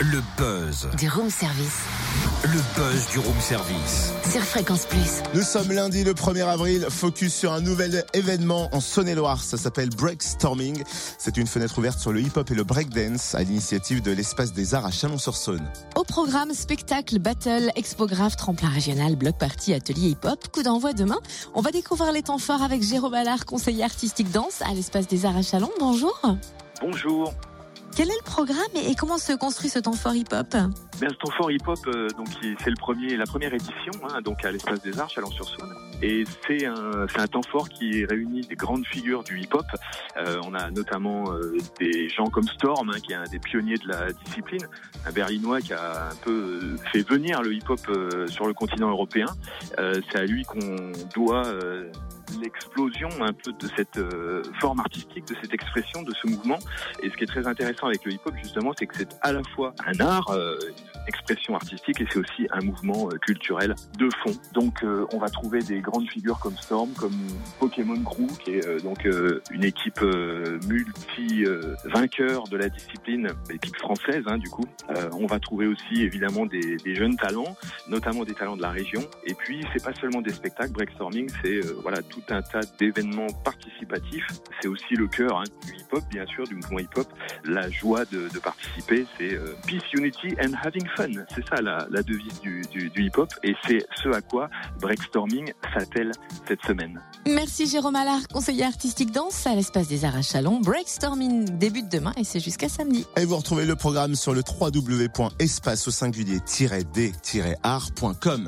Le buzz. Du room service. Le buzz du room service. Sur Fréquence Plus. Nous sommes lundi le 1er avril, focus sur un nouvel événement en Saône-et-Loire. Ça s'appelle Breakstorming. C'est une fenêtre ouverte sur le hip-hop et le breakdance à l'initiative de l'Espace des Arts à Chalon-sur-Saône. Au programme, spectacle, battle, expographe, tremplin régional, bloc party, atelier hip-hop, coup d'envoi demain. On va découvrir les temps forts avec Jérôme Allard, conseiller artistique danse à l'Espace des Arts à Chalon. Bonjour. Bonjour. Quel est le programme et comment se construit ce temps fort hip-hop? Bien, ce temps fort hip-hop, euh, c'est la première édition, hein, donc à l'Espace des Arts, Chalon-sur-Saône. Et c'est un, un temps fort qui réunit des grandes figures du hip-hop. Euh, on a notamment euh, des gens comme Storm, hein, qui est un des pionniers de la discipline, un Berlinois qui a un peu fait venir le hip-hop sur le continent européen. C'est à lui qu'on doit l'explosion un peu de cette forme artistique, de cette expression, de ce mouvement. Et ce qui est très intéressant avec le hip-hop, justement, c'est que c'est à la fois un art, une expression artistique, et c'est aussi un mouvement culturel de fond. Donc, on va trouver des grandes figures comme Storm, comme Pokémon Crew, qui est euh, donc euh, une équipe euh, multi-vainqueur de la discipline, équipe française hein, du coup. on va trouver aussi évidemment des, des, jeunes talents, notamment des talents de la région. Et puis c'est pas seulement des spectacles, breakstorming, c'est voilà tout un tas d'événements participatifs. C'est aussi le cœur hein, du hip-hop, bien sûr, du mouvement hip-hop. La joie de, de participer, c'est peace, unity and having fun. C'est ça la, la devise du, du, du hip-hop, et c'est ce à quoi breakstorming s'attelle cette semaine. Merci Jérôme Allard, conseiller artistique danse à l'Espace des Arts à Chalon. Breakstorming débute demain et c'est jusqu'à samedi. Et vous retrouvez le programme sur le www.espace au singulier-d-art.com.